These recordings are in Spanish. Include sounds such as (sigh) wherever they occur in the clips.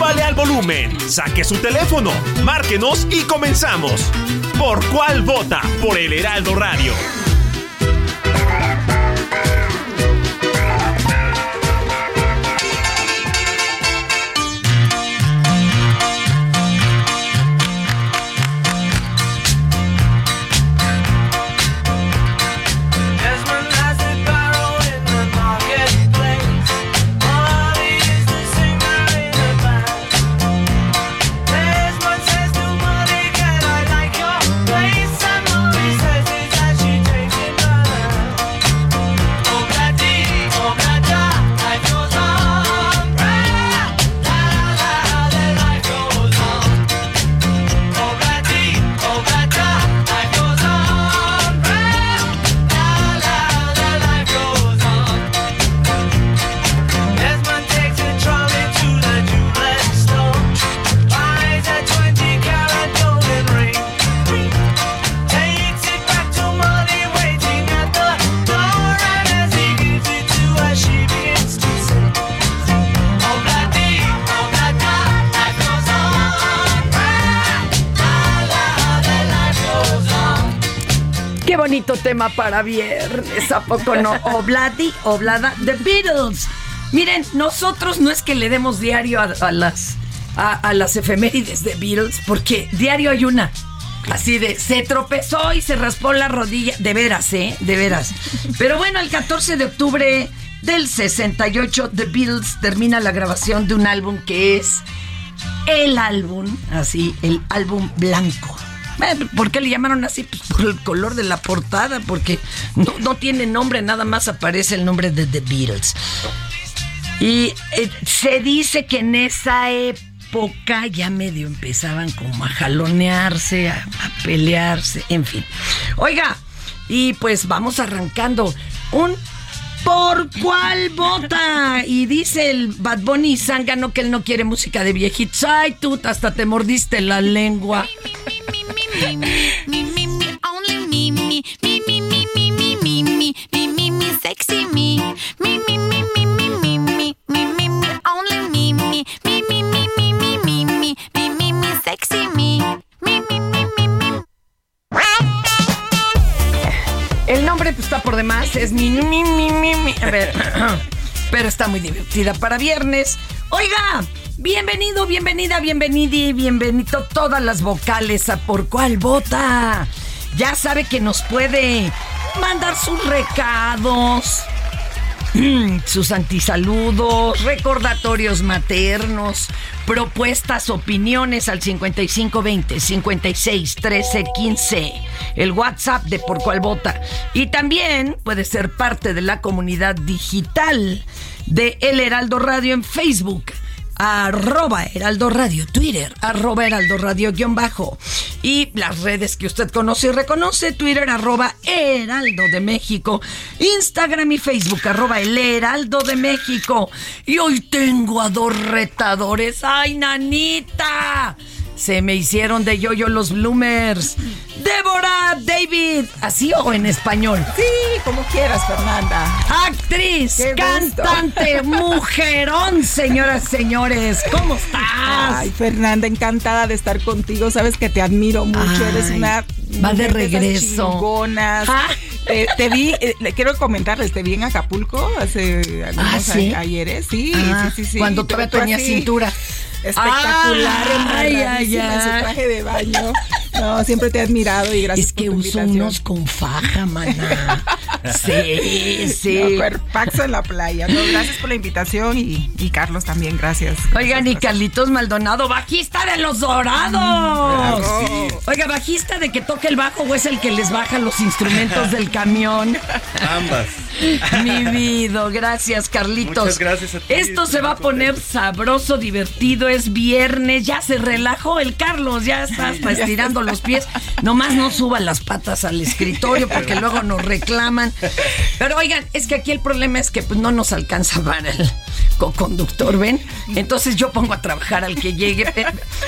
Súbale al volumen, saque su teléfono, márquenos y comenzamos. ¿Por cuál vota? Por el Heraldo Radio. Para viernes, ¿a poco no? Obladi, Oblada, The Beatles. Miren, nosotros no es que le demos diario a, las, a las efemérides de Beatles, porque diario hay una. Así de, se tropezó y se raspó la rodilla. De veras, ¿eh? De veras. Pero bueno, el 14 de octubre del 68, The Beatles termina la grabación de un álbum que es el álbum, así, el álbum blanco. Eh, ¿Por qué le llamaron así? Pues por el color de la portada, porque no, tiene nombre, nada más aparece el nombre de The Beatles. Y eh, se dice que en esa época ya medio empezaban como a jalonearse, a, a pelearse, en fin. Oiga, y pues vamos arrancando un ¿Por cuál vota? Y dice el Bad Bunny Zángano que él no quiere música de viejitos. Ay, tú hasta te mordiste la lengua. El nombre pues, está por demás, es mi, mi, mi, mi, mi. A ver, pero está muy divertida para viernes. Oiga, bienvenido, bienvenida, bienvenidi, bienvenido todas las vocales a por cuál vota. Ya sabe que nos puede mandar sus recados, (clears throat) sus antisaludos, recordatorios maternos, propuestas, opiniones al 5520 56 13 15, el WhatsApp de Por Cual Vota. Y también puede ser parte de la comunidad digital de El Heraldo Radio en Facebook arroba Heraldo Radio, Twitter, arroba Heraldo Radio guion bajo. Y las redes que usted conoce y reconoce, Twitter, arroba Heraldo de México, Instagram y Facebook, arroba El Heraldo de México. Y hoy tengo a dos retadores. ¡Ay, nanita! Se me hicieron de yo-yo los bloomers. Débora David, así o en español. Sí, como quieras, Fernanda. Actriz, Qué gusto. cantante, mujerón, señoras, señores. ¿Cómo estás? Ay, Fernanda, encantada de estar contigo. Sabes que te admiro mucho. Ay, Eres una va de regreso. chingonas. Ah. Te, te vi, eh, le quiero comentarles, te vi en Acapulco hace algunos Ah, ¿sí? ayeres, sí, Ah, sí, sí, sí. Cuando todavía tenía así, cintura. Espectacular, Ay, ay, su ay. traje de baño. No, siempre te he admirado y gracias Es que por tu uso invitación. unos con faja, maná. (laughs) Sí, sí. Cuerpazo en la playa. No, gracias por la invitación y, y Carlos también, gracias. Oigan, y Carlitos Maldonado, bajista de los dorados. Bravo. Oiga, bajista de que toque el bajo o es el que les baja los instrumentos del camión. Ambas. Mi vida, gracias Carlitos. Muchas gracias a ti, Esto se va a poner contento. sabroso, divertido, es viernes, ya se relajó el Carlos, ya está hasta estirando los pies. Nomás no suba las patas al escritorio porque luego nos reclaman. (laughs) Pero oigan, es que aquí el problema es que pues, no nos alcanza para el co-conductor, ¿ven? Entonces yo pongo a trabajar al que llegue.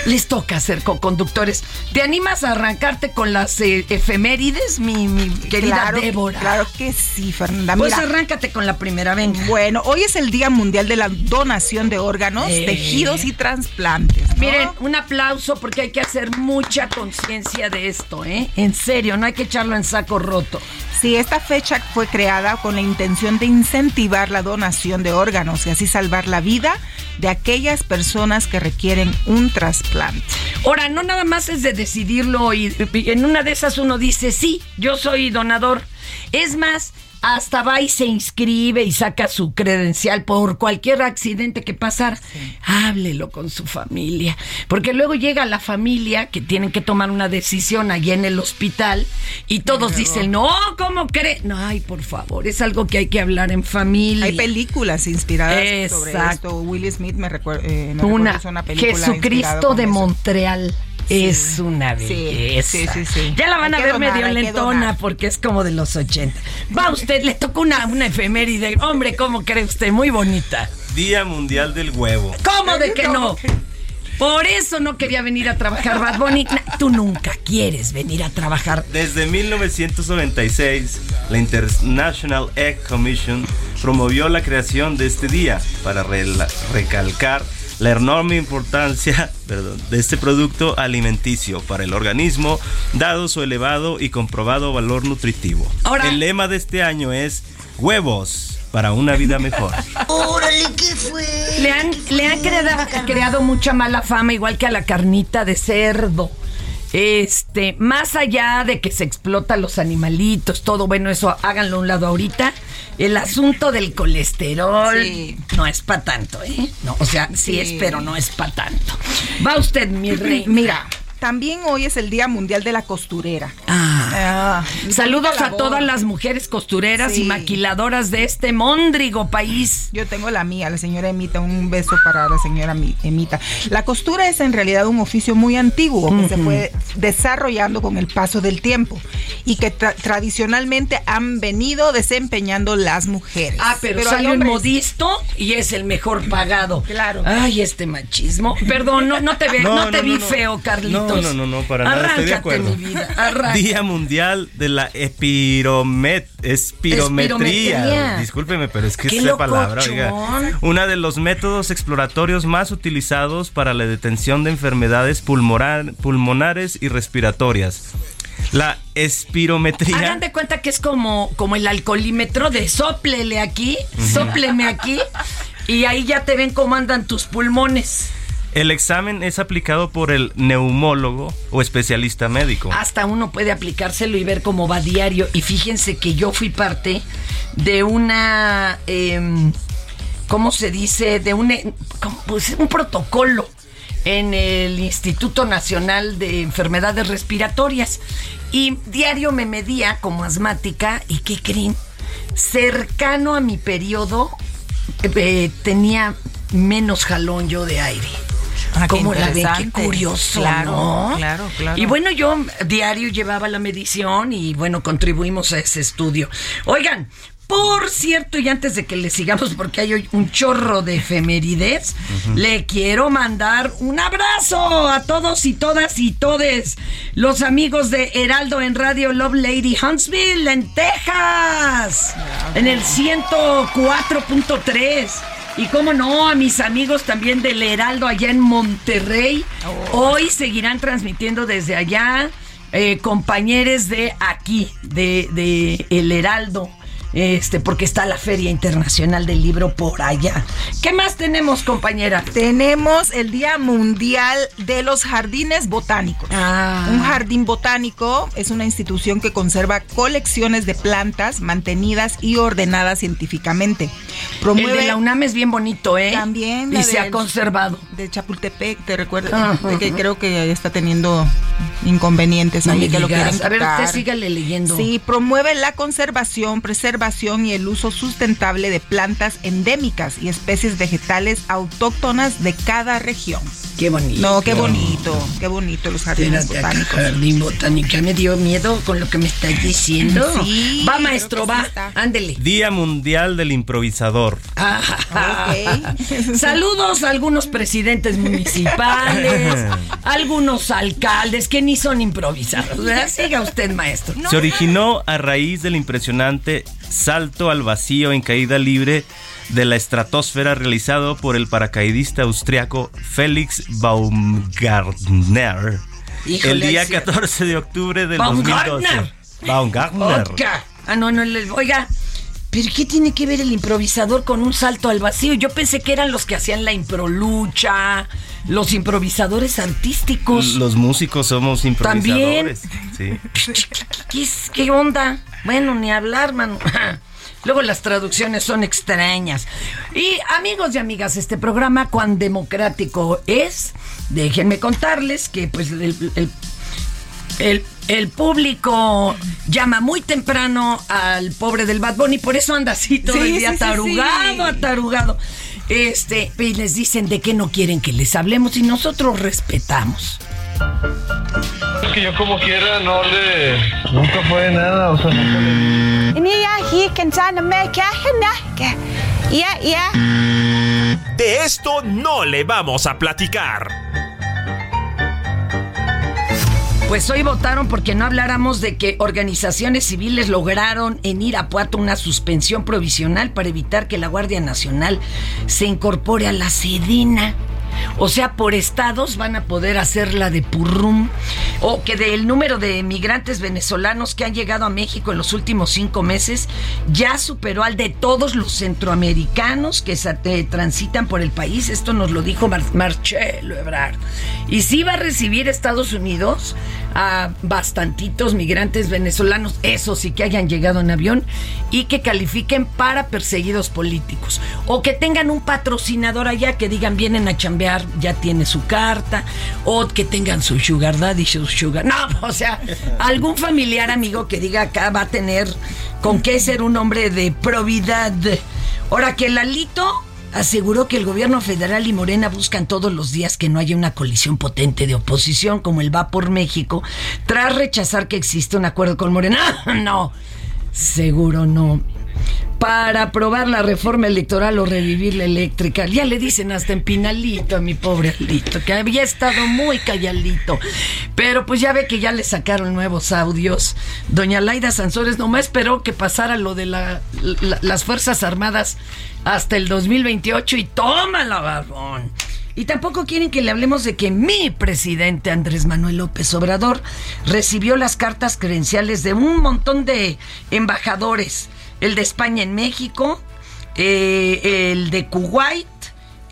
Les toca ser co-conductores. ¿Te animas a arrancarte con las eh, efemérides, mi, mi querida claro, Débora? Claro que sí, Fernanda. Pues Mira, arráncate con la primera, venga. Bueno, hoy es el Día Mundial de la Donación de Órganos, Eh. Tejidos y Trasplantes. ¿no? Miren, un aplauso porque hay que hacer mucha conciencia de esto, ¿eh? En serio, no hay que echarlo en saco roto. Sí, esta fecha fue creada con la intención de incentivar la donación de órganos y así salvar la vida de aquellas personas que requieren un trasplante. Ahora, no nada más es de decidirlo y en una de esas uno dice, sí, yo soy donador. Es más, hasta va y se inscribe y saca su credencial por cualquier accidente que pasara. Háblelo con su familia. Porque luego llega la familia que tienen que tomar una decisión allí en el hospital y todos dicen, no, ¿cómo cree? No, ay, por favor, es algo que hay que hablar en familia. Hay películas inspiradas sobre esto. Will Smith me recuerda una, una película inspirada Jesucristo de eso. Sí. Es una Sí, belleza. sí, sí, sí. Ya la van Hay a ver donar, medio lentona porque es como de los 80. Va usted, le tocó una, una efeméride. Hombre, ¿cómo cree usted? Muy bonita. Día Mundial del Huevo. ¿Cómo de que no? (laughs) Por eso no quería venir a trabajar Bad Bunny. Na- Tú nunca quieres venir a trabajar. Desde 1996, la International Egg Commission promovió la creación de este día para recalcar la enorme importancia (laughs) perdón, de este producto alimenticio para el organismo, dado su elevado y comprobado valor nutritivo. Ahora- el lema de este año es huevos para una vida mejor. (laughs) Le han, le han creado, creado mucha mala fama, igual que a la carnita de cerdo. Este, más allá de que se explota los animalitos, todo, bueno, eso háganlo a un lado ahorita. El asunto del colesterol Sí. no es para tanto, ¿eh? No, o sea, sí, Sí. es, pero no es para tanto. Va usted, mi (clears throat) rey. Mira, también hoy es el Día Mundial de la Costurera. Ah. Ah, Saludos a todas las mujeres costureras y maquiladoras de este móndrigo país. Yo tengo la mía, la señora Emita, un beso para la señora Mi- Emita. La costura es en realidad un oficio muy antiguo que se fue desarrollando con el paso del tiempo y que tra- tradicionalmente han venido desempeñando las mujeres. Ah, pero, hay sale un hombres- modisto y es el mejor pagado. Claro. Ay, este machismo. Perdón, no, no te, ve, no, No, te no, vi feo, Carlitos. No, no, no, no, para nada, estoy de acuerdo. mi vida, arranca. Día Mundial de la espiromet espirometría. Espirometría. Discúlpeme, pero es que Qué esa palabra, oiga. Una de los métodos exploratorios más utilizados para la detención de enfermedades pulmonar- pulmonares y respiratorias. La espirometría. Hagan de cuenta que es como, como el alcoholímetro de soplele aquí, sópleme aquí, y ahí ya te ven cómo andan tus pulmones. El examen es aplicado por el neumólogo o especialista médico. Hasta uno puede aplicárselo y ver cómo va diario. Y fíjense que yo fui parte de una, em, ¿cómo se dice? De un, ¿cómo? Pues, un protocolo en el Instituto Nacional de Enfermedades Respiratorias. Y diario me medía como asmática y ¿qué creen? Cercano a mi periodo eh, tenía menos jalón yo de aire. Ah, Como la ven, qué curioso, Claro, ¿no? claro, claro. Y bueno, yo diario llevaba la medición y bueno, contribuimos a ese estudio. Oigan, por cierto, y antes de que le sigamos, porque hay hoy un chorro de efemérides, le quiero mandar un abrazo a todos y todas y todes los amigos de Heraldo en Radio Love Lady Huntsville, en Texas, en el 104.3. Y cómo no, a mis amigos también del Heraldo allá en Monterrey. Hoy seguirán transmitiendo desde allá eh, compañeros de aquí, de, de El Heraldo. Este, porque está la Feria Internacional del Libro por allá. ¿Qué más tenemos, compañera? Tenemos el Día Mundial de los Jardines Botánicos. Ah. Un jardín botánico es una institución que conserva colecciones de plantas mantenidas y ordenadas científicamente. El de la UNAM es bien bonito, ¿eh? También. Y la se ha conservado. De Chapultepec, te recuerdo. Que creo que está teniendo inconvenientes No ahí que lo quieren A ver, usted sígale leyendo. Sí, promueve la conservación, preservación y el uso sustentable de plantas endémicas y especies vegetales autóctonas de cada región. Qué bonito. No, qué bonito, qué bonito los jardines Espérate, acá, botánicos. Jardín botánico. Ya me dio miedo con lo que me está diciendo. (laughs) Sí, va, maestro, sí va. Ándele. Día Mundial del Improvisador. Ok. (laughs) Saludos a algunos presidentes municipales, (laughs) algunos alcaldes que ni son improvisados. ¿verdad? Siga usted, maestro. Se originó a raíz del impresionante salto al vacío en caída libre de la estratosfera realizado por el paracaidista austriaco Felix Baumgartner Híjole, el día ahí sí. 14 de octubre del Baumgartner. 2012. Baumgartner. Oiga. Ah, no, no, oiga. ¿Pero qué tiene que ver el improvisador con un salto al vacío? Yo pensé que eran los que hacían la improlucha, los improvisadores artísticos. Los músicos somos improvisadores. Sí. ¿Qué, qué onda? Bueno, ni hablar, mano. Luego las traducciones son extrañas. Y amigos y amigas, este programa cuán democrático es, déjenme contarles que pues el, el- el- el público llama muy temprano al pobre del Bad Bunny, por eso anda así todo Sí, el día sí, atarugado, sí. atarugado. Este, y les dicen de qué no quieren que les hablemos y nosotros respetamos. Que yo como quiera no le... Nunca fue nada, o sea, nunca le... De esto no le vamos a platicar. Pues hoy votaron porque no habláramos de que organizaciones civiles lograron en Irapuato una suspensión provisional para evitar que la Guardia Nacional se incorpore a la Sedena. O sea, por estados van a poder hacer la de Purrum. O que del número de migrantes venezolanos que han llegado a México en los últimos cinco meses ya superó al de todos los centroamericanos que transitan por el país. Esto nos lo dijo Mar- Marcelo Ebrard. Y sí va a recibir Estados Unidos a bastantitos migrantes venezolanos, esos sí que hayan llegado en avión y que califiquen para perseguidos políticos. O que tengan un patrocinador allá que digan vienen a chambear, ya tiene su carta. O que tengan su sugar daddy, su sugar. No, (laughs) o sea, algún familiar amigo que diga acá va a tener con qué ser un hombre de probidad. Ahora que Lalito aseguró que el gobierno federal y Morena buscan todos los días que no haya una colisión potente de oposición como el Va por México, tras rechazar que existe un acuerdo con Morena. (laughs) No, seguro no. Para aprobar la reforma electoral o revivir la eléctrica. Ya le dicen hasta en Pinalito a mi pobre Alito, que había estado muy calladito. Pero pues ya ve que ya le sacaron nuevos audios. Doña Laida Sansores nomás esperó que pasara lo de la- la- las Fuerzas Armadas hasta el 2028 y tómala, barbón. Y tampoco quieren que le hablemos de que mi presidente Andrés Manuel López Obrador recibió las cartas credenciales de un montón de embajadores. El de España en México, eh, el de Kuwait,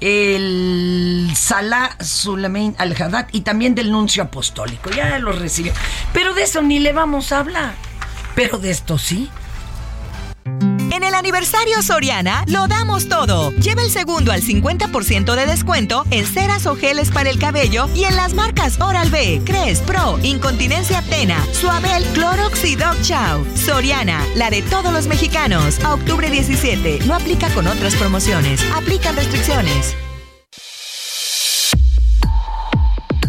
el Salah Suleiman Al-Haddad y también del nuncio apostólico. Ya los recibió. Pero de eso ni le vamos a hablar. Pero de esto sí. En el aniversario Soriana lo damos todo. Lleva el segundo al 50% de descuento en ceras o geles para el cabello y en las marcas Oral-B, Cres, Pro, Incontinencia Tena, Suabel, Clorox y Dog Chow. Soriana, la de todos los mexicanos. A octubre 17. No aplica con otras promociones. Aplican restricciones.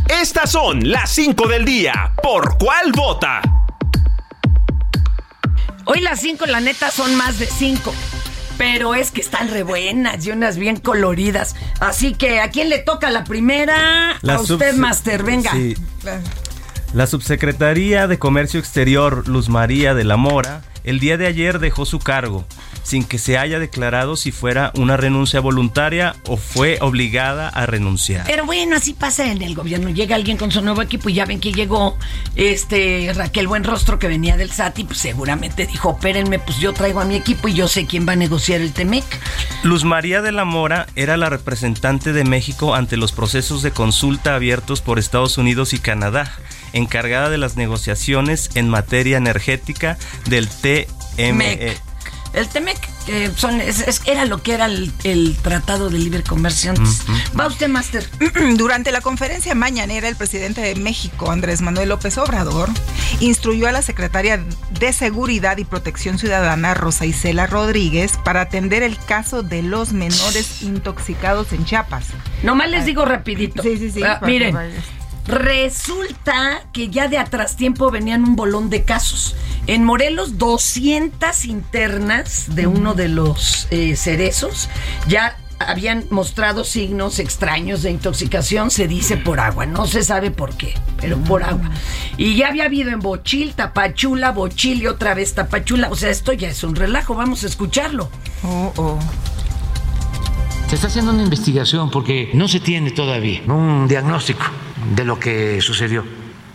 Estas son las 5 del día. ¿Por cuál vota? Hoy las cinco, la neta, son más de cinco. Pero es que están re buenas y unas bien coloridas. Así que, ¿a quién le toca la primera? La a usted, Master, venga. Sí. La Subsecretaría de Comercio Exterior, Luz María de la Mora, el día de ayer dejó su cargo, sin que se haya declarado si fuera una renuncia voluntaria o fue obligada a renunciar. Pero bueno, así pasa en el gobierno. Llega alguien con su nuevo equipo y ya ven que llegó este Raquel Buenrostro que venía del SAT y pues seguramente dijo, opérenme, pues yo traigo a mi equipo y yo sé quién va a negociar el TEMEC. Luz María de la Mora era la representante de México ante los procesos de consulta abiertos por Estados Unidos y Canadá, encargada de las negociaciones en materia energética del TME. MEC. El TEMEC que son, es- es- era lo que era el, el Tratado de Libre Comercio antes. Va usted, Master. (clears throat) Durante la conferencia mañanera, el presidente de México, Andrés Manuel López Obrador, instruyó a la secretaria de Seguridad y Protección Ciudadana, Rosa Isela Rodríguez, para atender el caso de los menores intoxicados en Chiapas. Nomás les digo rapidito. Sí, sí, sí, Ah, miren, vayas. Resulta que ya de atrás tiempo venían un bolón de casos. En Morelos, 200 internas de uno de los eh, cerezos ya habían mostrado signos extraños de intoxicación, se dice por agua, no se sabe por qué, pero por agua. Y ya había habido en Bochil, Tapachula, Bochil y otra vez Tapachula, o sea, esto ya es un relajo, vamos a escucharlo. Oh, oh. Se está haciendo una investigación porque no se tiene todavía un diagnóstico de lo que sucedió.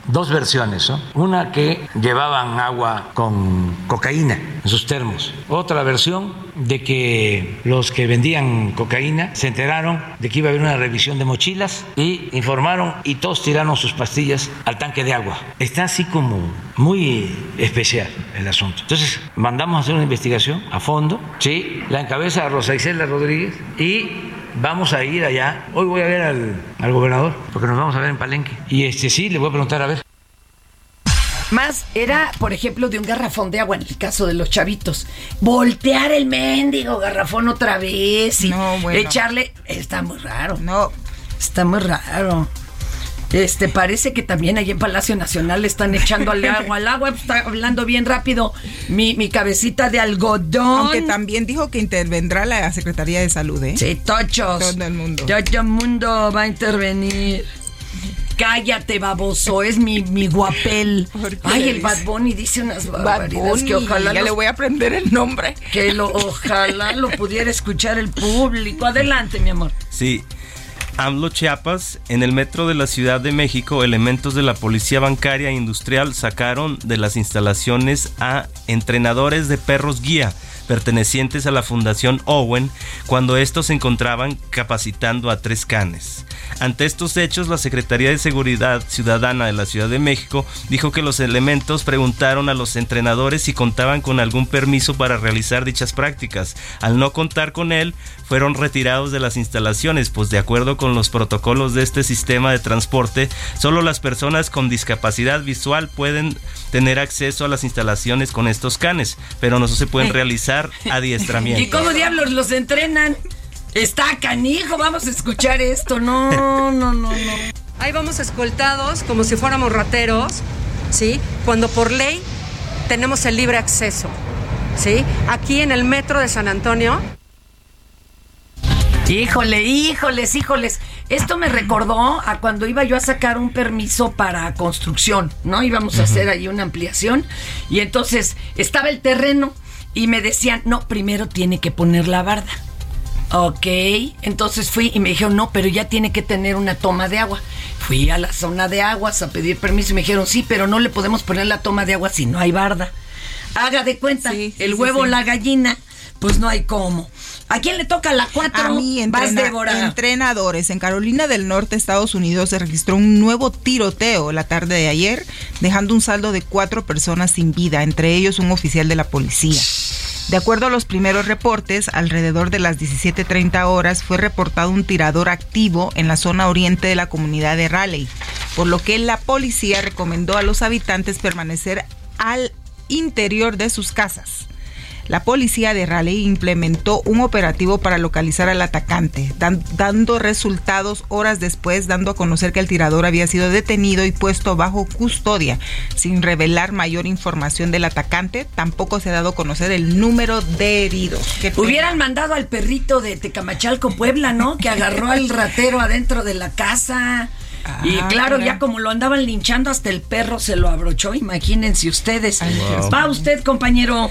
Dos versiones, ¿no? Una que llevaban agua con cocaína en sus termos. Otra versión de que los que vendían cocaína se enteraron de que iba a haber una revisión de mochilas y informaron y todos tiraron sus pastillas al tanque de agua. Está así como muy especial el asunto. Entonces, mandamos a hacer una investigación a fondo, ¿sí? La encabeza Rosa Isela Rodríguez y vamos a ir allá. Hoy voy a ver al, al gobernador, porque nos vamos a ver en Palenque. Y este sí, le voy a preguntar a ver. Más era, por ejemplo, de un garrafón de agua en el caso de los chavitos. Voltear el mendigo garrafón otra vez y No, bueno. echarle. Está muy raro. No, Está muy raro. Este, parece que también ahí en Palacio Nacional le están echando al agua. Al agua, está hablando bien rápido. Mi, mi cabecita de algodón. aunque también dijo que intervendrá la Secretaría de Salud, ¿eh? Sí, tochos. Todo el mundo. Todo el mundo va a intervenir. Cállate, baboso, es mi, mi guapel. ¿Por qué Ay, el? Bad Bunny dice unas Bad barbaridades que ojalá ya los- le voy a aprender el nombre. que lo, ojalá lo pudiera escuchar el público. Adelante, mi amor. Sí. AMLO Chiapas, en el metro de la Ciudad de México, elementos de la Policía Bancaria Industrial sacaron de las instalaciones a entrenadores de perros guía pertenecientes a la Fundación Owen cuando estos se encontraban capacitando a tres canes. Ante estos hechos, la Secretaría de Seguridad Ciudadana de la Ciudad de México dijo que los elementos preguntaron a los entrenadores si contaban con algún permiso para realizar dichas prácticas. Al no contar con él, fueron retirados de las instalaciones, pues de acuerdo con los protocolos de este sistema de transporte, solo las personas con discapacidad visual pueden tener acceso a las instalaciones con estos canes, pero no se pueden realizar (laughs) ¿Y adiestramientos. cómo diablos los entrenan? Está canijo, vamos a escuchar esto. No, no, no, no. Ahí vamos escoltados como si fuéramos rateros, ¿sí? Cuando por ley tenemos el libre acceso, ¿sí? Aquí en el metro de San Antonio. Híjole, híjoles, híjoles. Esto me recordó a cuando iba yo a sacar un permiso para construcción, ¿no? Íbamos a hacer ahí una ampliación y entonces estaba el terreno y me decían, no, primero tiene que poner la barda. Ok, entonces fui y me dijeron, no, pero ya tiene que tener una toma de agua. Fui a la zona de aguas a pedir permiso y me dijeron, sí, pero no le podemos poner la toma de agua si no hay barda. Haga de cuenta, Sí, sí, el huevo, sí. la gallina, pues no hay cómo. ¿A quién le toca la cuatro? A mí, entrena- entrenadores. En Carolina del Norte, Estados Unidos, se registró un nuevo tiroteo la tarde de ayer, dejando un saldo de cuatro personas sin vida, entre ellos un oficial de la policía. De acuerdo a los primeros reportes, alrededor de las 17.30 horas fue reportado un tirador activo en la zona oriente de la comunidad de Raleigh, por lo que la policía recomendó a los habitantes permanecer al interior de sus casas. La policía de Raleigh implementó un operativo para localizar al atacante, dan- dando resultados horas después, dando a conocer que el tirador había sido detenido y puesto bajo custodia. Sin revelar mayor información del atacante, tampoco se ha dado a conocer el número de heridos. Hubieran mandado al perrito de Tecamachalco, Puebla, ¿no? Que agarró al ratero adentro de la casa. y Ah, claro, ya como lo andaban linchando, hasta el perro se lo abrochó, imagínense ustedes. Va usted, compañero,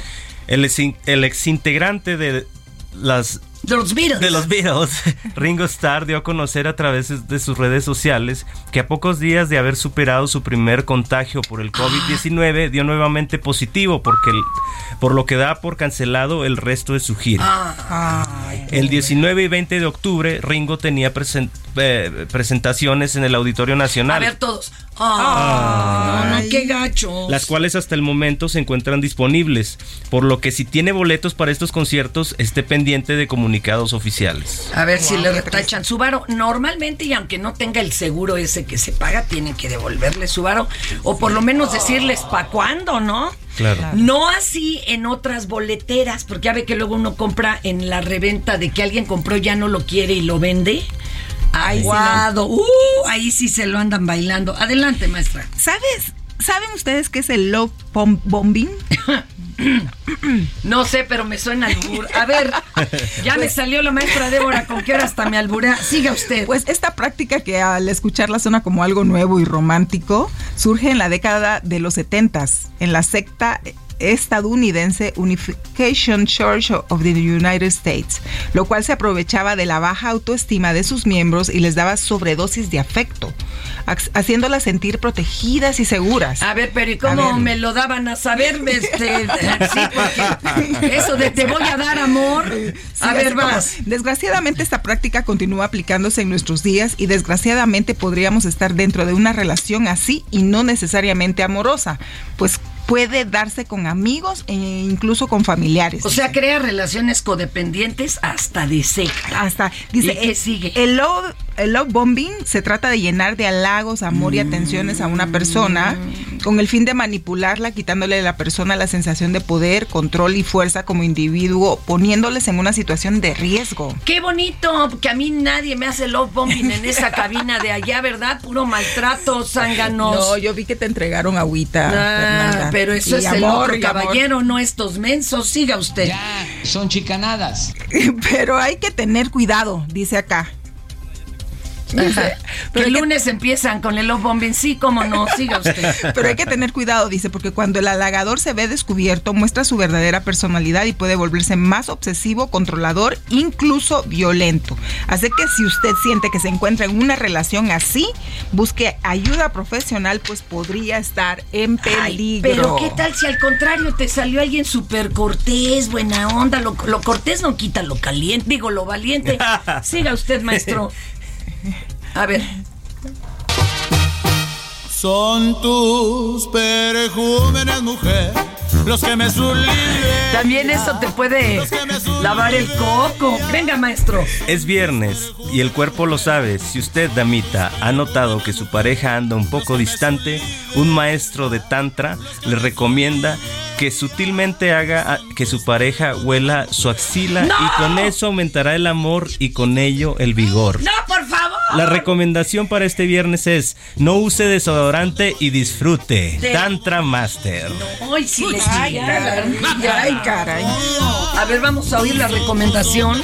El, ex, el exintegrante de las de los Beatles. de los Beatles, (laughs) Ringo Starr dio a conocer a través de sus redes sociales que a pocos días de haber superado su primer contagio por el COVID-19 dio nuevamente positivo porque el- por lo que da por cancelado el resto de su gira. Ah. El 19 y 20 de octubre Ringo tenía presen- eh, presentaciones en el Auditorio A Nacional. ver todos. Ah, no, no, qué gacho. las cuales hasta el momento se encuentran disponibles, por lo que si tiene boletos para estos conciertos, esté pendiente de comunicados oficiales. A ver si le retachan su varo. Normalmente, y aunque no tenga el seguro ese que se paga, tienen que devolverle su varo. O por lo menos decirles pa' cuándo, ¿no? Claro. No así en otras boleteras, porque ya ve que luego uno compra en la reventa de que alguien compró ya no lo quiere y lo vende. Aguado. Uh, ahí sí se lo andan bailando. Adelante, maestra. ¿Sabes? ¿Saben ustedes qué es el love bom- bombing? (laughs) (clears throat) No sé, pero me suena albur. A ver, ya me salió la maestra Débora, ¿con qué hora hasta me alburea? Siga usted. Pues esta práctica que al escucharla suena como algo nuevo y romántico, surge en la década de los 70 en la secta estadounidense Unification Church of the United States, lo cual se aprovechaba de la baja autoestima de sus miembros y les daba sobredosis de afecto, hac- haciéndolas sentir protegidas y seguras. A ver, pero ¿y cómo me lo daban a saber? Este, (laughs) sí, porque eso de te voy a dar amor. A ver, como- vas. Desgraciadamente esta práctica continúa aplicándose en nuestros días y desgraciadamente podríamos estar dentro de una relación así y no necesariamente amorosa, pues puede darse con amigos e incluso con familiares. O sea, crea relaciones codependientes hasta de seca. hasta dice ¿Y qué sigue? El love, el love bombing se trata de llenar de halagos, amor y atenciones a una persona con el fin de manipularla, quitándole a la persona la sensación de poder, control y fuerza como individuo, poniéndoles en una situación de riesgo. Qué bonito, que a mí nadie me hace love bombing en esa (laughs) cabina de allá, ¿verdad? Puro maltrato, zánganos. No, yo vi que te entregaron agüita. Ah, pero eso Y es el amor, otro amor. caballero, no estos mensos. Siga usted. son chicanadas. (laughs) Pero hay que tener cuidado, dice acá. Dice, que el lunes empiezan con el love bombing. Sí, cómo no, siga usted. (laughs) Pero hay que tener cuidado, dice, porque cuando el halagador se ve descubierto, muestra su verdadera personalidad y puede volverse más obsesivo, controlador, incluso violento. Así que si usted siente que se encuentra en una relación así, busque ayuda profesional, pues podría estar en Ay, peligro. pero qué tal si al contrario te salió alguien súper cortés, buena onda, lo, lo cortés no quita lo caliente, digo lo valiente. (laughs) Siga usted, maestro. A ver, Son tus perejúmenes, mujer, los que me sublimen. también eso te puede lavar el coco. Venga, maestro. Es viernes y el cuerpo lo sabe. Si usted, damita, ha notado que su pareja anda un poco distante, un maestro de tantra le recomienda que sutilmente haga que su pareja huela su axila ¡No! y con eso aumentará el amor y con ello el vigor. No, por favor. La recomendación para este viernes es no use desodorante y disfrute. De- Tantra Master. Ay, le Ay, caray. Ay, caray. A ver, vamos a oír la recomendación.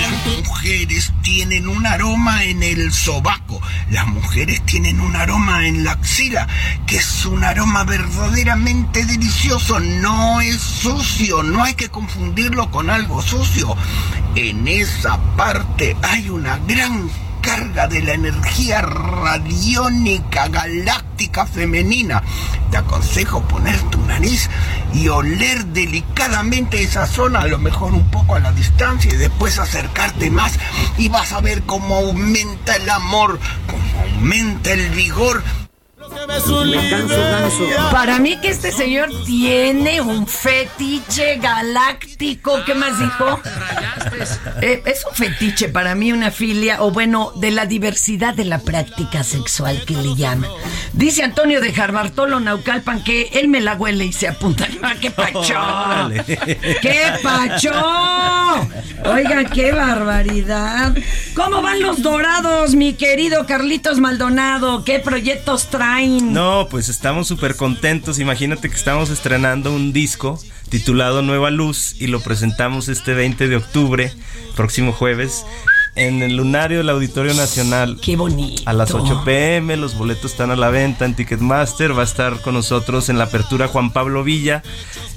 Las mujeres tienen un aroma en el sobaco, las mujeres tienen un aroma en la axila, que es un aroma verdaderamente delicioso, no es sucio, no hay que confundirlo con algo sucio. En esa parte hay una gran carga de la energía radiónica galáctica femenina. Te aconsejo poner tu nariz y oler delicadamente esa zona, a lo mejor un poco a la distancia y después acercarte más y vas a ver cómo aumenta el amor, cómo aumenta el vigor. Para mí que este señor tiene un fetiche galáctico. ¿Qué más dijo? Eh, es un fetiche para mí, una filia, o bueno, de la diversidad de la práctica sexual que le llaman. Dice Antonio de Jarbartolo Naucalpan que él me la huele y se apunta. (laughs) ¡Ah, qué pacho! (laughs) ¡Qué pacho! Oigan, qué barbaridad. ¿Cómo van los dorados, mi querido Carlitos Maldonado? ¿Qué proyectos traen? No, pues estamos súper contentos. Imagínate que estamos estrenando un disco titulado Nueva Luz y lo presentamos este 20 de octubre, próximo jueves. en el lunario del Auditorio Nacional. Qué bonito. A las 8 pm, los boletos están a la venta en Ticketmaster. Va a estar con nosotros en la apertura Juan Pablo Villa,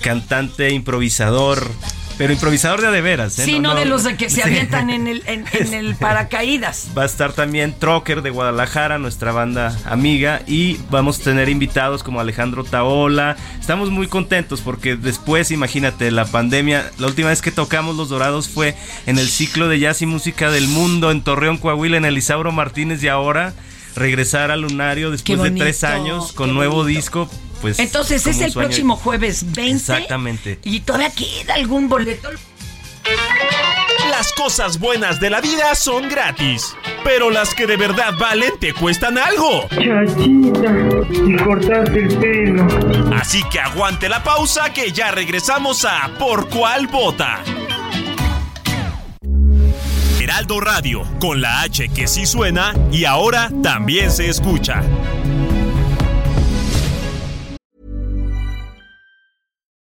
cantante, improvisador. Pero improvisador de de veras, ¿eh? Sí, no, de los de que se avientan en el, en, en (laughs) el paracaídas. Va a estar también Trocker de Guadalajara, nuestra banda amiga, y vamos a tener invitados como Alejandro Taola. Estamos muy contentos porque después, imagínate, la pandemia, la última vez que tocamos Los Dorados fue en el ciclo de jazz y música del mundo en Torreón, Coahuila, en el Isauro Martínez, y ahora regresar al Lunario después de tres años con nuevo bonito. disco. Pues, Entonces es el sueño. próximo jueves 20. Exactamente. Y todavía queda algún boleto. Las cosas buenas de la vida son gratis, pero las que de verdad valen te cuestan algo. Chachita, y cortaste el pelo. Así que aguante la pausa que ya regresamos a Por cuál vota. Heraldo Radio, con la H que sí suena y ahora también se escucha.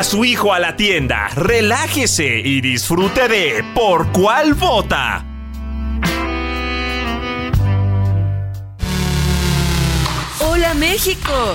A su hijo a la tienda, relájese y disfrute de Por cuál vota. Hola México,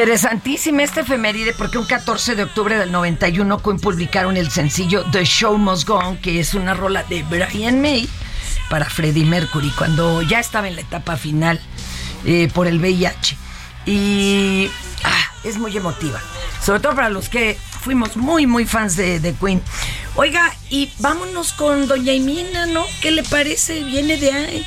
Interesantísima esta efeméride porque un 14 de octubre del 91 Queen publicaron el sencillo The Show Must Go On, que es una rola de Brian May para Freddie Mercury cuando ya estaba en la etapa final eh, por el VIH. Y ah, es muy emotiva, sobre todo para los que fuimos muy, muy fans de, de Queen. Oiga, y vámonos con Doña Imina, ¿no? ¿Qué le parece? Viene de ahí.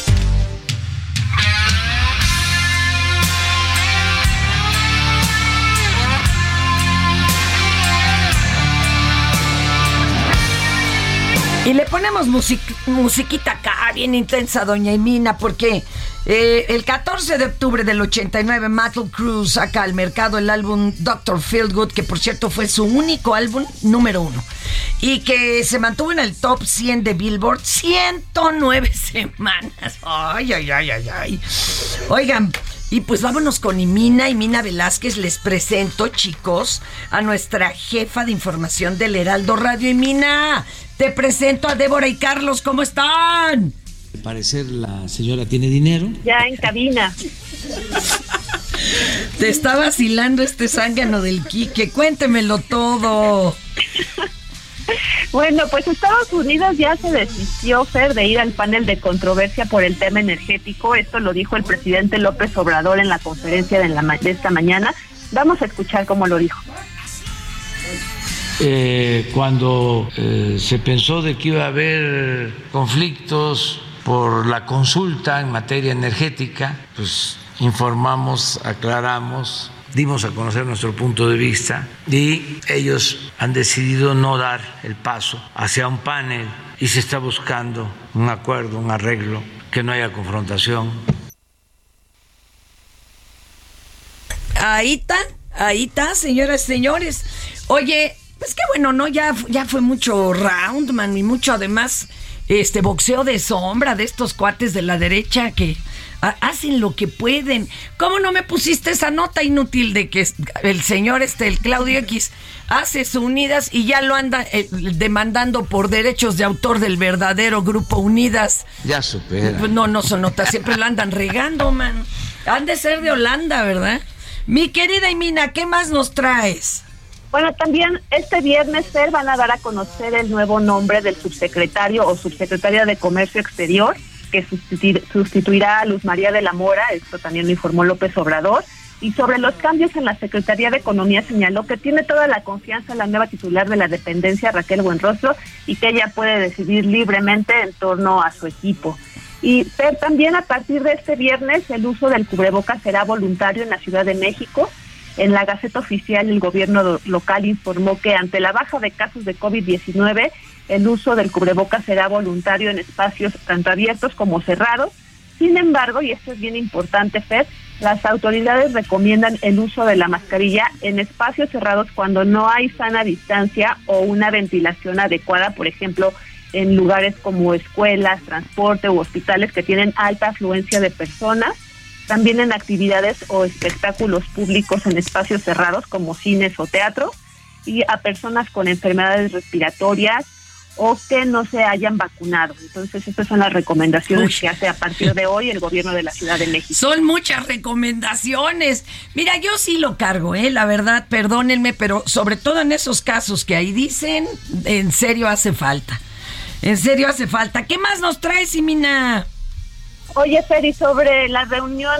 Y le ponemos musiquita acá, bien intensa, Doña Emina, porque eh, el 14 de octubre del 89, Metal Cruz saca al mercado el álbum Doctor Feelgood, que por cierto fue su único álbum número uno, y que se mantuvo en el top 100 de Billboard 109 (laughs) semanas. Ay, ay, ay, ay, ay. Oigan, Y pues vámonos con Imina, Imina Velázquez. Les presento, chicos, a nuestra jefa de información del Heraldo Radio. Imina, te presento a Débora y Carlos. ¿Cómo están? Al parecer la señora tiene dinero. Ya en cabina. Te está vacilando este zángano del Quique. Cuéntemelo todo. (laughs) Bueno, pues Estados Unidos ya se desistió, Fer, de ir al panel de controversia por el tema energético. Esto lo dijo el presidente López Obrador en la conferencia de, la ma- de esta mañana. Vamos a escuchar cómo lo dijo. Eh, cuando eh, se pensó de que iba a haber conflictos por la consulta en materia energética, pues informamos, aclaramos, dimos a conocer nuestro punto de vista y ellos han decidido no dar el paso hacia un panel y se está buscando un acuerdo, un arreglo, que no haya confrontación, Ahí está, ahí está, señoras y señores. Oye, pues qué bueno, ¿no? Ya, ya fue mucho round, man, y mucho además este boxeo de sombra de estos cuates de la derecha que hacen lo que pueden. ¿Cómo no me pusiste esa nota inútil de que el señor este, el Claudio (laughs) X, hace su Unidas y ya lo anda eh, demandando por derechos de autor del verdadero grupo Unidas? ya supera. Pues no, no son notas, siempre lo andan regando, man. Han de ser de Holanda, ¿verdad? Mi querida Imina, ¿qué más nos traes? Bueno, también este viernes, Fer, van a dar a conocer el nuevo nombre del subsecretario o subsecretaria de Comercio Exterior, que sustitu- sustituirá a Luz María de la Mora, esto también lo informó López Obrador. Y sobre los cambios en la Secretaría de Economía señaló que tiene toda la confianza en la nueva titular de la dependencia, Raquel Buenrostro, y que ella puede decidir libremente en torno a su equipo. Y también a partir de este viernes el uso del cubrebocas será voluntario en la Ciudad de México. En la Gaceta Oficial, el gobierno local informó que ante la baja de casos de COVID-19, el uso del cubrebocas será voluntario en espacios tanto abiertos como cerrados. Sin embargo, y esto es bien importante, Fer, las autoridades recomiendan el uso de la mascarilla en espacios cerrados cuando no hay sana distancia o una ventilación adecuada, por ejemplo, en lugares como escuelas, transporte u hospitales que tienen alta afluencia de personas también en actividades o espectáculos públicos en espacios cerrados como cines o teatro y a personas con enfermedades respiratorias o que no se hayan vacunado. Entonces, estas son las recomendaciones que hace a partir de hoy el gobierno de la Ciudad de México. Son muchas recomendaciones. Mira, yo sí lo cargo, ¿eh? La verdad, perdónenme, pero sobre todo en esos casos que ahí dicen, en serio hace falta. En serio hace falta. ¿Qué más nos traes, Imina? Oye, Feri, sobre la reunión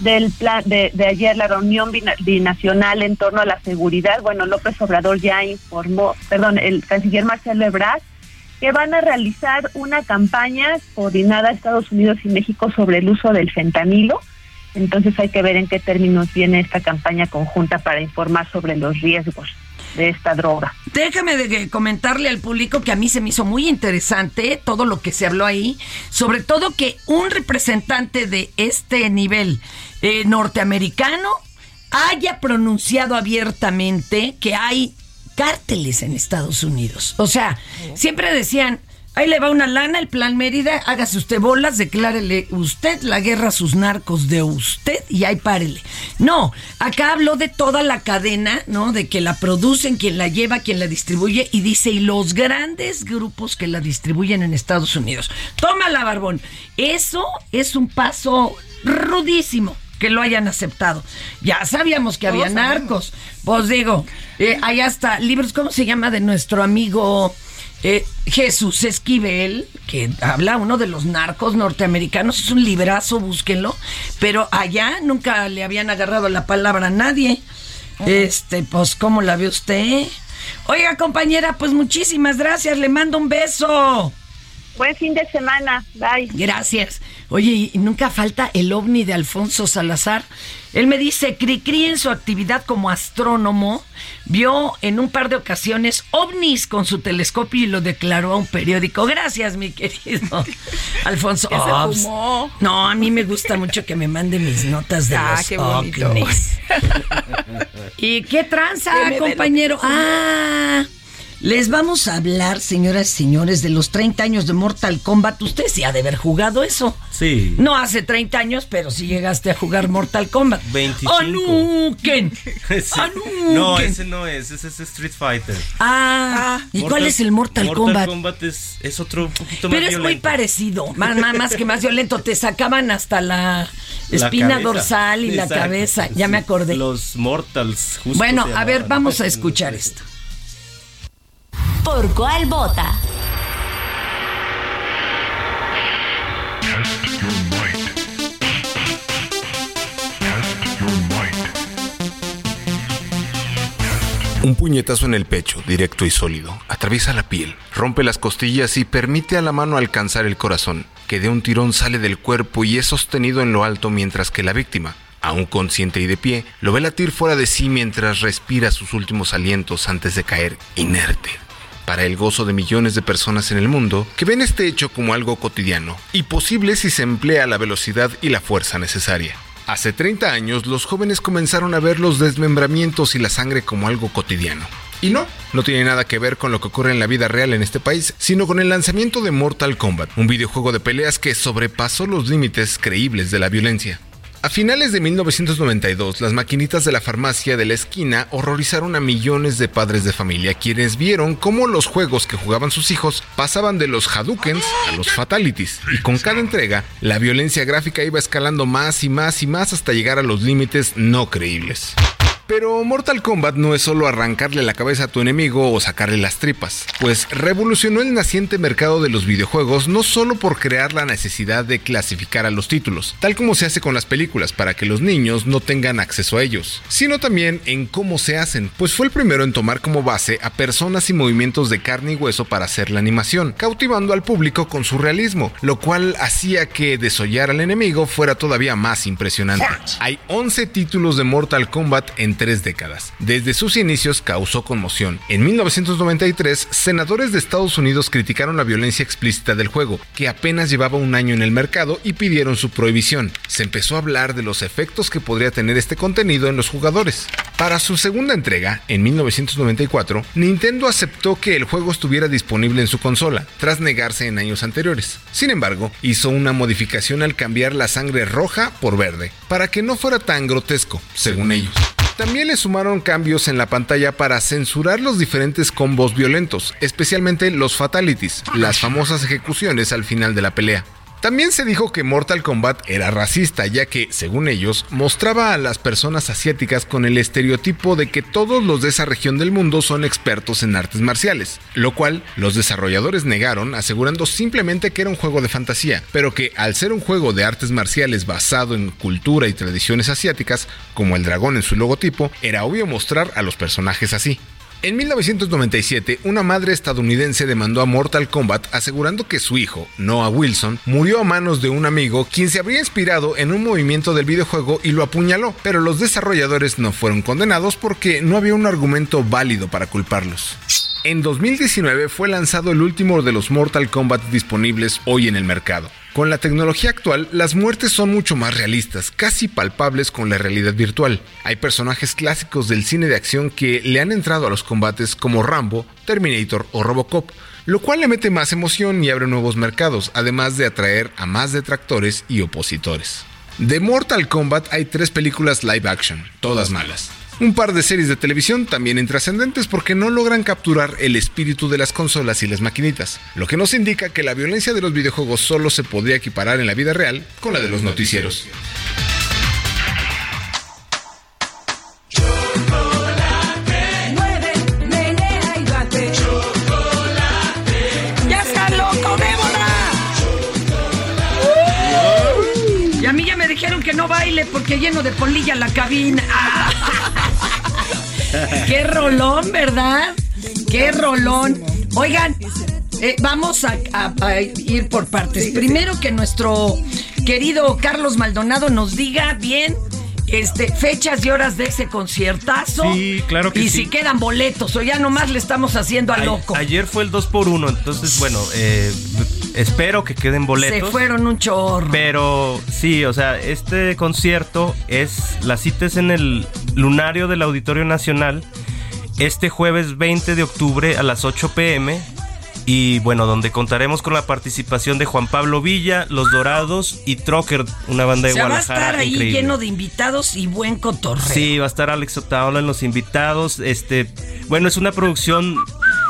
del plan de, de ayer, la reunión bina- binacional en torno a la seguridad, bueno, López Obrador ya informó, perdón, el canciller Marcelo Ebrard, que van a realizar una campaña coordinada a Estados Unidos y México sobre el uso del fentanilo. Entonces hay que ver en qué términos viene esta campaña conjunta para informar sobre los riesgos de esta droga. Déjame comentarle al público que a mí se me hizo muy interesante todo lo que se habló ahí, sobre todo que un representante de este nivel eh, norteamericano haya pronunciado abiertamente que hay cárteles en Estados Unidos. O sea, siempre decían, ahí le va una lana, el plan Mérida, hágase usted bolas, declárele usted la guerra a sus narcos de usted y ahí párele. No, acá habló de toda la cadena, ¿no? De que la producen, quien la lleva, quien la distribuye y dice, y los grandes grupos que la distribuyen en Estados Unidos. Tómala, Barbón. Eso es un paso rudísimo que lo hayan aceptado. Ya sabíamos que había Todos sabemos. narcos. Pues digo, eh, ahí hasta libros, ¿cómo se llama? De nuestro amigo eh, Jesús Esquivel, que habla uno de los narcos norteamericanos. Es un librazo, búsquenlo. Pero allá nunca le habían agarrado la palabra a nadie. Este, pues, ¿cómo la ve usted? Oiga, compañera, pues muchísimas gracias. Le mando un beso. Buen fin de semana. Bye. Gracias. Oye, y nunca falta el ovni de Alfonso Salazar. Él me dice, Cricri en su actividad como astrónomo vio en un par de ocasiones ovnis con su telescopio y lo declaró a un periódico. Gracias, mi querido (laughs) Alfonso. Se Ops. fumó. No, a mí me gusta mucho que me mande mis notas de Ah, los qué ovnis. (laughs) ¿Y qué tranza, compañero? Ah, Les vamos a hablar, señoras y señores, de los 30 años de Mortal Kombat. Usted sí ha de haber jugado eso. Sí. No hace 30 años, pero sí llegaste a jugar Mortal Kombat. 25. ¡Anuken! (laughs) Sí. No, ese no es, ese es Street Fighter. Ah, ¿y Mortal- cuál es el Mortal, Kombat? Mortal Kombat es, es otro un poquito más Pero es muy parecido, más, más, más que más violento. Te sacaban hasta la espina dorsal y la cabeza. Ya me acordé. Los Mortals, justo Bueno, a ver, vamos a escuchar esto. ¿Por cuál vota? Un puñetazo en el pecho, directo y sólido, atraviesa la piel, rompe las costillas y permite a la mano alcanzar el corazón, que de un tirón sale del cuerpo y es sostenido en lo alto mientras que la víctima, aún consciente y de pie, lo ve latir fuera de sí mientras respira sus últimos alientos antes de caer inerte. Para el gozo de millones de personas en el mundo que ven este hecho como algo cotidiano y posible si se emplea la velocidad y la fuerza necesaria. Hace 30 años los jóvenes comenzaron a ver los desmembramientos y la sangre como algo cotidiano. Y no, no tiene nada que ver con lo que ocurre en la vida real en este país, sino con el lanzamiento de Mortal Kombat, un videojuego de peleas que sobrepasó los límites creíbles de la violencia. A finales de 1992, las maquinitas de la farmacia de la esquina horrorizaron a millones de padres de familia quienes vieron cómo los juegos que jugaban sus hijos pasaban de los Hadoukens a los Fatalities, y con cada entrega, la violencia gráfica iba escalando más y más y más hasta llegar a los límites no creíbles. Pero Mortal Kombat no es solo arrancarle la cabeza a tu enemigo o sacarle las tripas, pues revolucionó el naciente mercado de los videojuegos no solo por crear la necesidad de clasificar a los títulos, tal como se hace con las películas para que los niños no tengan acceso a ellos, sino también en cómo se hacen, pues fue el primero en tomar como base a personas y movimientos de carne y hueso para hacer la animación, cautivando al público con su realismo, lo cual hacía que desollar al enemigo fuera todavía más impresionante. Hay 11 títulos de Mortal Kombat en tres décadas. Desde sus inicios causó conmoción. En 1993, senadores de Estados Unidos criticaron la violencia explícita del juego, que apenas llevaba un año en el mercado y pidieron su prohibición. Se empezó a hablar de los efectos que podría tener este contenido en los jugadores. Para su segunda entrega, en 1994, Nintendo aceptó que el juego estuviera disponible en su consola, tras negarse en años anteriores. Sin embargo, hizo una modificación al cambiar la sangre roja por verde, para que no fuera tan grotesco, según ellos. También le sumaron cambios en la pantalla para censurar los diferentes combos violentos, especialmente los fatalities, las famosas ejecuciones al final de la pelea. También se dijo que Mortal Kombat era racista, ya que, según ellos, mostraba a las personas asiáticas con el estereotipo de que todos los de esa región del mundo son expertos en artes marciales, lo cual los desarrolladores negaron, asegurando simplemente que era un juego de fantasía, pero que al ser un juego de artes marciales basado en cultura y tradiciones asiáticas, como el dragón en su logotipo, era obvio mostrar a los personajes así. En 1997, una madre estadounidense demandó a Mortal Kombat asegurando que su hijo, Noah Wilson, murió a manos de un amigo quien se habría inspirado en un movimiento del videojuego y lo apuñaló, pero los desarrolladores no fueron condenados porque no había un argumento válido para culparlos. En 2019 fue lanzado el último de los Mortal Kombat disponibles hoy en el mercado. Con la tecnología actual, las muertes son mucho más realistas, casi palpables con la realidad virtual. Hay personajes clásicos del cine de acción que le han entrado a los combates como Rambo, Terminator o Robocop, lo cual le mete más emoción y abre nuevos mercados, además de atraer a más detractores y opositores. De Mortal Kombat hay tres películas live action, todas malas. Un par de series de televisión también intrascendentes porque no logran capturar el espíritu de las consolas y las maquinitas, lo que nos indica que la violencia de los videojuegos solo se podría equiparar en la vida real con la de los noticieros. Mueve, menea y bate. ¡Ya está loco, Débora! Y a mí ya me dijeron que no baile porque lleno de polilla la cabina. (laughs) (laughs) ¡Qué rolón, verdad! ¡Qué rolón! Oigan, eh, vamos a, a- a ir por partes. Primero que nuestro querido Carlos Maldonado nos diga bien este, fechas y horas de ese conciertazo. Sí, claro que y sí. si quedan boletos o ya nomás le estamos haciendo a A- loco. ayer fue el 2 por 1 entonces bueno, eh, espero que queden boletos. Se fueron un chorro. Pero sí, o sea, este concierto es, la cita es en el lunario del Auditorio Nacional este jueves 20 de octubre a las 8 pm. Y bueno, donde contaremos con la participación de Juan Pablo Villa, Los Dorados y Trocker, una banda de O sea, va a estar ahí increíble. lleno de invitados y buen cotorreo. Sí, va a estar Alex Otaola en los invitados. Este, bueno, es una producción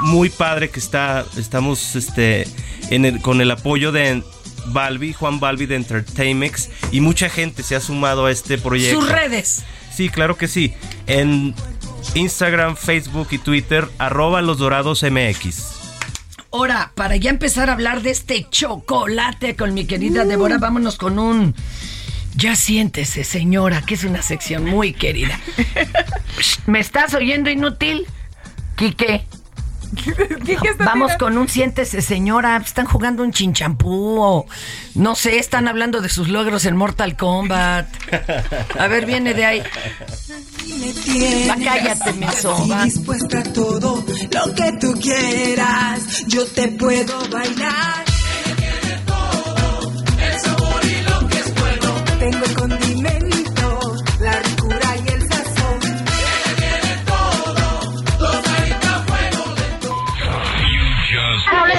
muy padre que está, estamos, este, en el- con el apoyo de Balbi, Juan Balbi de Entertainmex y mucha gente se ha sumado a este proyecto. Sus redes. Sí, claro que sí. En Instagram, Facebook y Twitter, arroba los dorados MX. Ahora, para ya empezar a hablar de este chocolate con mi Uh. querida Débora, vámonos con un... Ya siéntese, señora, que es una sección muy querida. (laughs) ¿Me estás oyendo inútil? Quique. (laughs) Vamos con un siéntese, señora. Están jugando un chinchampú no sé, están hablando de sus logros en Mortal Kombat. A ver, viene de ahí. Va, cállate, menso. va. dispuesta a todo lo que tú quieras. Yo te puedo bailar. El sabor y lo que es bueno. Tengo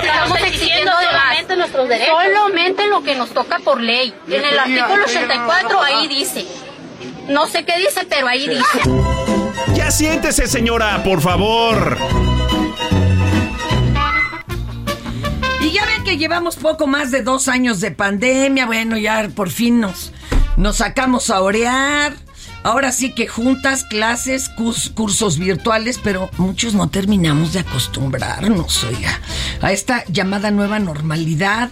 estamos exigiendo solamente nuestros derechos. Solamente lo que nos toca por ley. En el artículo 84 ahí dice. No sé qué dice, pero ahí dice. Ya siéntese, señora, por favor. Y ya ven que llevamos poco más de dos años de pandemia. Bueno, ya por fin nos, nos sacamos a orear. Ahora sí que juntas, clases, curs- cursos virtuales, pero muchos no terminamos de acostumbrarnos, oiga, a esta llamada nueva normalidad.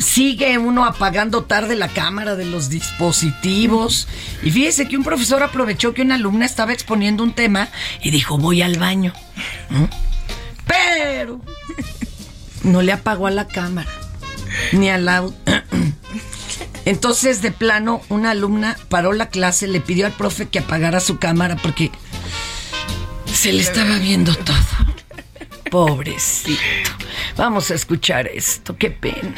Sigue uno apagando tarde la cámara de los dispositivos. Y fíjese que un profesor aprovechó que una alumna estaba exponiendo un tema y dijo, voy al baño. Pero (laughs) no le apagó a la cámara, ni al audio. (clears throat) Entonces, de plano, una alumna paró la clase, le pidió al profe que apagara su cámara porque se le estaba viendo todo. Pobrecito. Vamos a escuchar esto, qué pena.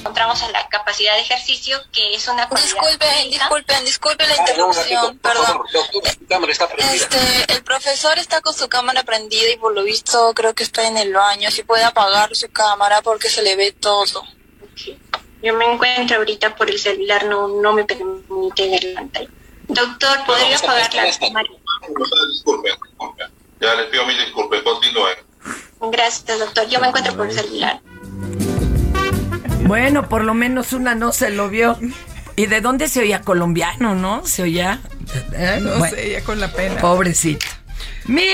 encontramos en la capacidad de ejercicio, que es una cualidad Disculpen, disculpen, disculpen la interrupción, perdón. Este, el profesor está con su cámara prendida y por lo visto creo que está en el baño. Si puede apagar su cámara porque se le ve todo. Yo me encuentro ahorita por el celular, no, no me permite ver la pantalla. Doctor, ¿podría apagar la cámara? Disculpen, disculpen. Ya les pido mil disculpas, continúen. Gracias, doctor. Yo me encuentro por el celular. Bueno, por lo menos una no se lo vio. ¿Y de dónde se oía colombiano, no? Se oía. ¿Eh? No Bueno, sé, ya con la pena. Pobrecito. Mi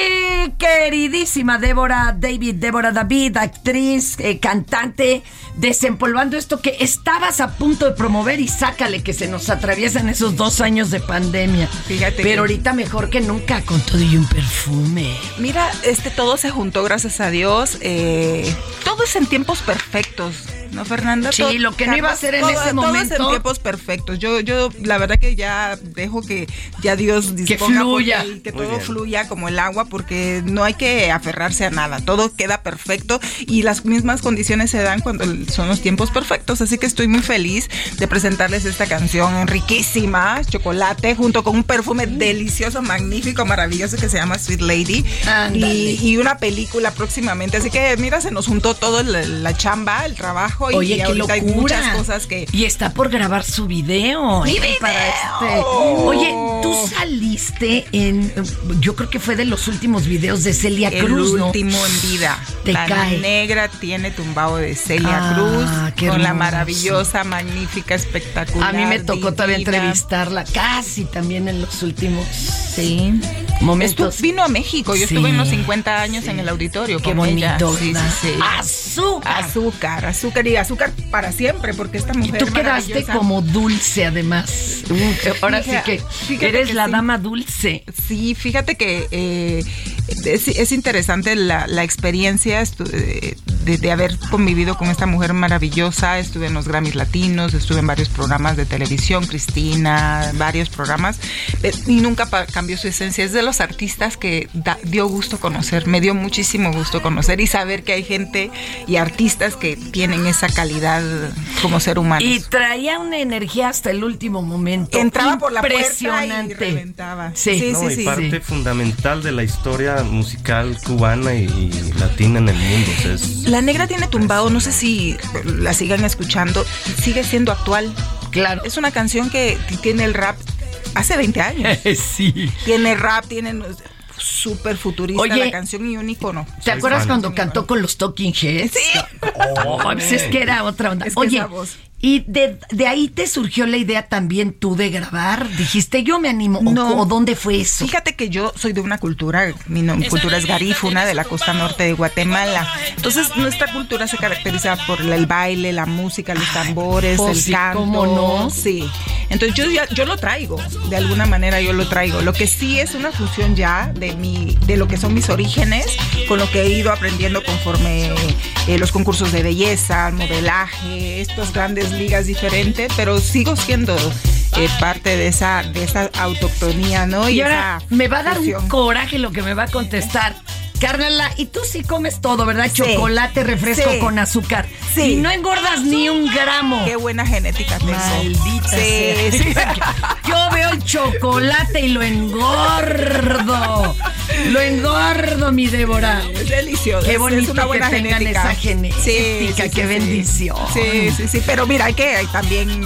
queridísima Débora David, Débora David, actriz, eh, cantante, desempolvando esto que estabas a punto de promover y sácale que se nos atraviesan esos dos años de pandemia. Fíjate Pero que- ahorita mejor que nunca con todo y un perfume. Mira, este todo se juntó, gracias a Dios. eh, todo es en tiempos perfectos, ¿no, Fernanda? Sí, Todo- lo que no iba a ser en todo- ese momento. en tiempos perfectos. Yo, yo, la verdad que ya dejo que ya Dios disponga fluya. porque- que todo fluya como el agua, porque no hay que aferrarse a nada. Todo queda perfecto y las mismas condiciones se dan cuando son los tiempos perfectos. Así que estoy muy feliz de presentarles esta canción riquísima, chocolate, junto con un perfume delicioso, magnífico, maravilloso que se llama Sweet Lady. Y, y una película próximamente. Así que mira, se nos juntó todo la, la chamba, el trabajo y Oye, qué ahorita hay locura. muchas cosas que. Y está por grabar su video. ¡Mi ¿eh? video! Para este. Oye, tú saliste en. Yo creo que fue de los últimos videos de Celia el Cruz, ¿no? último en vida. Te la cae. negra tiene tumbado de Celia Ah, Cruz qué con la maravillosa, magnífica, espectacular. A mí me tocó todavía entrevistarla casi también en los últimos Sí. momentos. Estu- vino a México, yo estuve en los Sí. 50 años en el auditorio. Qué bonito, Sí, sí. Azúcar. Azúcar, azúcar y azúcar para siempre, porque esta Y mujer. tú quedaste como dulce, además. Ahora sí que eres que la sí. dama dulce. Sí, fíjate que eh, es, es interesante la, la experiencia eh, de- de haber convivido con esta mujer maravillosa. Estuve en los Grammys Latinos, estuve en varios programas de televisión, Cristina, varios programas, eh, y nunca cambió su esencia. Es de los artistas que da- dio gusto conocer, me dio muchísimo gusto conocer y saber que hay gente y artistas que tienen esa calidad como ser humano. Y traía una energía hasta el último momento. Entraba por la puerta y reventaba. Sí, No, y parte fundamental de la historia musical cubana y, y latina en el mundo. o sea, es- La negra tiene tumbado, no sé si la sigan escuchando, sigue siendo actual. Claro. Es una canción que tiene el rap hace 20 años. (laughs) sí. Tiene rap, tiene súper futurista Oye, la canción y un icono. ¿Te acuerdas cuando cantó con los Talking Heads? Sí. (laughs) Oh, pues es que era otra onda. Es que Oye, esa voz. ¿Y de, de ahí te surgió la idea también tú de grabar? Dijiste, yo me animo. ¿O- ¿O, dónde fue eso? Fíjate que yo soy de una cultura, mi no- cultura es garífuna, de la costa norte de Guatemala. Entonces, nuestra cultura se caracteriza por el, baile, la música, los tambores, pues el sí, canto. ¿cómo no? Sí. Entonces, yo, yo lo traigo, de alguna manera yo lo traigo. Lo que sí es una fusión ya de, mi, de lo que son mis orígenes con lo que he ido aprendiendo conforme eh, los concursos de belleza, el modelaje, estas grandes ligas diferentes, pero sigo siendo eh, parte de esa, de esa autoctonía, ¿no? Y ahora esa me va a dar fusión. un coraje lo que me va a contestar. Carnala, y tú sí comes todo, ¿verdad? Sí. Chocolate, refresco Sí. con azúcar. Sí. Y no engordas ni un gramo. Qué buena genética tengo. Maldita Sí, sea. sí. (laughs) Yo veo el chocolate y lo engordo. Lo engordo, mi Débora. Es delicioso. Qué bonito es una buena que tengan genética. esa genética. Sí, sí, qué sí, bendición. Sí, sí, sí. Pero mira, hay que hay también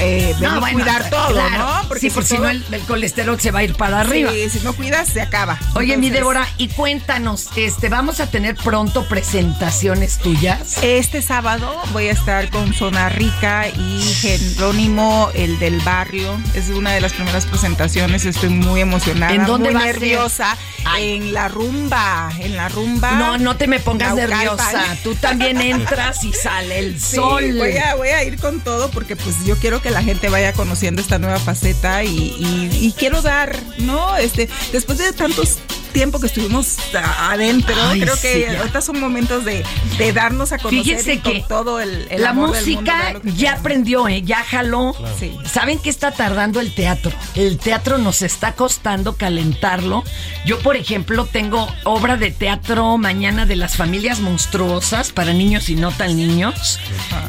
eh, debemos bueno, cuidar todo, claro. ¿no? sí, por si no el, el colesterol se va a ir para arriba. Sí, si no cuidas, se acaba. Oye, mi Débora, y cuéntanos, este, ¿vamos a tener pronto presentaciones tuyas? Este sábado voy a estar con Zona Rica y Jerónimo, el del barrio. Es una de las primeras presentaciones. Estoy muy emocionada. ¿En dónde muy va nerviosa. En la rumba. En la rumba. No, no te me pongas nerviosa. Tú también entras y sale el Sí, sol. voy a, voy a ir con todo porque pues yo quiero que la gente vaya conociendo esta nueva faceta y, y- quiero dar, ¿no? Este, después de tantos tiempo que estuvimos adentro, Ay, creo que ahorita son momentos de, de darnos a conocer Fíjense con que todo el, el la amor del mundo, música ya aprendió, ¿eh? ya jaló. Sí. ¿Saben qué está tardando el teatro? El teatro nos está costando calentarlo. Yo, por ejemplo, tengo obra de teatro mañana de las familias monstruosas para niños y no tan niños.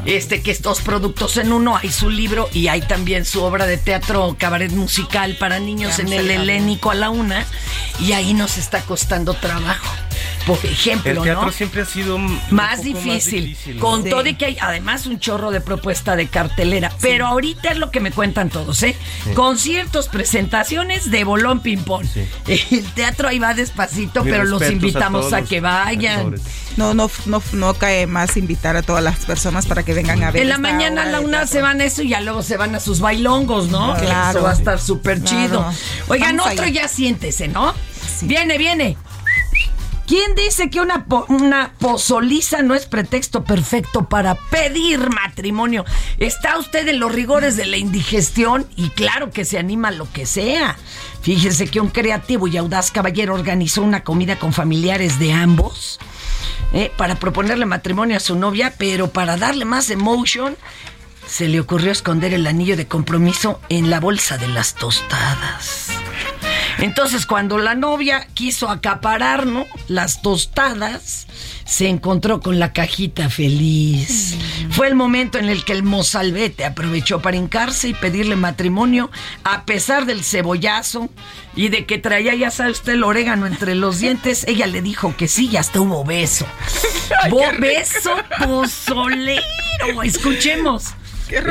Este, que es dos productos en uno. Hay su libro y hay también su obra de teatro cabaret musical para niños Ya en el helénico a la una. Y ahí nos está costando trabajo. Por ejemplo, el teatro ¿no? siempre ha sido un más difícil, difícil, ¿no? con Sí. todo y que hay además un chorro de propuesta de cartelera. Pero ahorita es lo que me cuentan todos, ¿eh? Conciertos, presentaciones de bolón ping-pong. (laughs) El teatro ahí va despacito, pero los a invitamos a, que vayan. No, no, no, no cae más invitar a todas las personas para que vengan a ver. En la mañana a la una se van a eso y ya luego se van a sus bailongos, ¿no? Claro. Eso va a estar súper Claro. chido. Oigan, Vamos otro allá. ya siéntese, ¿no? Viene, viene. ¿Quién dice que una, po- pozoliza no es pretexto perfecto para pedir matrimonio? ¿Está usted en los rigores de la indigestión? Y claro que se anima a lo que sea. Fíjese que un creativo y audaz caballero organizó una comida con familiares de ambos eh, para proponerle matrimonio a su novia, pero para darle más emotion, se le ocurrió esconder el anillo de compromiso en la bolsa de las tostadas. Entonces, cuando la novia quiso acaparar, ¿no? Las tostadas, se encontró con la cajita feliz. Fue el momento en el que el mozalbete aprovechó para hincarse y pedirle matrimonio, a pesar del cebollazo y de que traía, ya sabe usted, el orégano entre los dientes. Ella le dijo que sí y hasta hubo beso. (laughs) Bo- beso pozolero. Escuchemos. Qué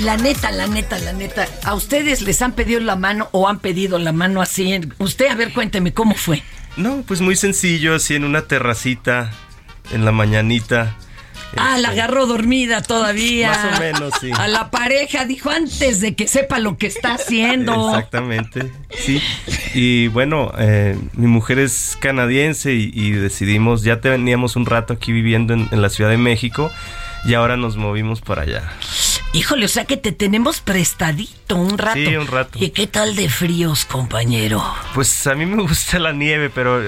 y la neta, la neta, la neta, ¿a ustedes les han pedido la mano o han pedido la mano así? Usted, a ver, cuénteme, ¿cómo fue? No, pues muy sencillo, así en una terracita, en la mañanita, Ah, la agarró dormida todavía. Más o menos, sí. A la pareja dijo antes de que sepa lo que está haciendo. Exactamente, sí. Y bueno, eh, mi mujer es canadiense y, y decidimos, ya teníamos un rato aquí viviendo en, en la Ciudad de México y ahora nos movimos para allá. Híjole, o sea que te tenemos prestadito un rato. Sí, un rato. ¿Y qué tal de fríos, compañero? Pues a mí me gusta la nieve, pero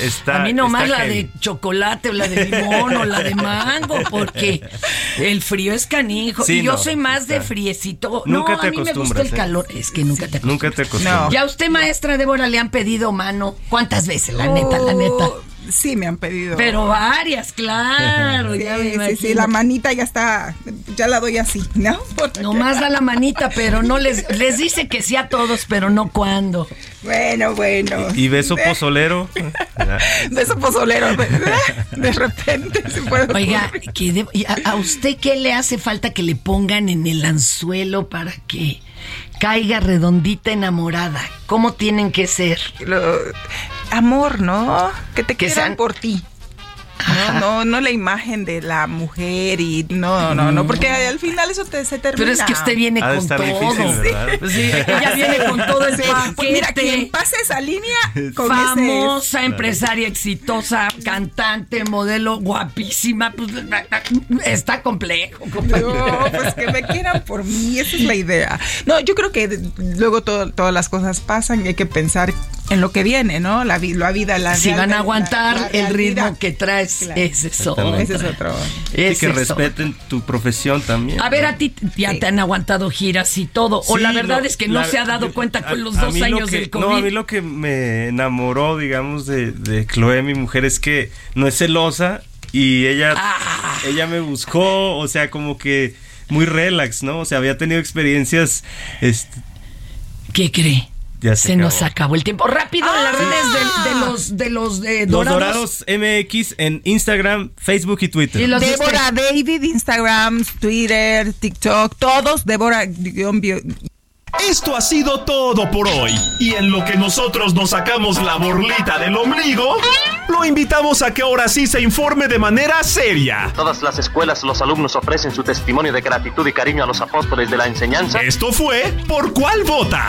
está. a mí nomás la heavy. de chocolate o la de limón o la de (laughs) mango, porque el frío es canijo. Sí, y yo no, soy más de friecito. Nunca no, te a mí me gusta el ¿eh? calor. Es que nunca te acostumbras. Nunca te acostumbras. ¿Y a usted, maestra Débora, le han pedido mano? ¿Cuántas veces? La neta, la neta. Sí, me han pedido. Pero varias, claro. Sí, ya me sí, sí, la manita ya está, ya la doy así, ¿no? Nomás da la manita, pero no les, les dice que sí a todos, pero no cuándo. Bueno, bueno. ¿Y (laughs) beso pozolero? Beso pozolero. De repente se puede. Oiga, que de- y a, a usted qué le hace falta que le pongan en el anzuelo para que caiga redondita enamorada? ¿Cómo tienen que ser? Amor, ¿no? Que te Que quieran sean- por ti. No, no, no la imagen de la mujer y no, no, no, porque al final eso te, se termina. Pero es que usted viene Ha con estar todo. difícil, ¿verdad? Pues sí, ella viene con todo el Sí, paquete. pues mira, quien pase esa línea (laughs) con Famosa, ese... empresaria exitosa, cantante, modelo, guapísima. Pues, está complejo, compañero. No, pues que me quieran por mí, esa es la idea. No, yo creo que luego todo- todas las cosas pasan y hay que pensar en lo que viene, ¿no? La, vi- la vida, la Si van a aguantar la el ritmo que traes, Claro. ese es otro. Ese es otro. Que es otro. respeten tu profesión también. A ver, a ti ya te han aguantado giras y todo. o la verdad lo- es que no la- se ha dado yo- cuenta a- con los dos lo años que- del COVID. No, a mí lo que me enamoró, digamos, de, de Chloe, mi mujer, es que no es celosa y ella, Ah. ella me buscó, o sea, como que muy relax, ¿no? O sea, había tenido experiencias, este, ¿Qué cree? Ya Se se, nos acabó. el tiempo. Rápido en las redes de, de los de los eh, Los dorados. Dorados MX en Instagram, Facebook y Twitter. Y los de Débora David, Instagram, Twitter, TikTok, todos, Débora Esto ha sido todo por hoy. Y en lo que nosotros nos sacamos la borlita del ombligo, lo invitamos a que ahora sí se informe de manera seria. Todas las escuelas, los alumnos ofrecen su testimonio de gratitud y cariño a los apóstoles de la enseñanza. Esto fue Por cuál vota.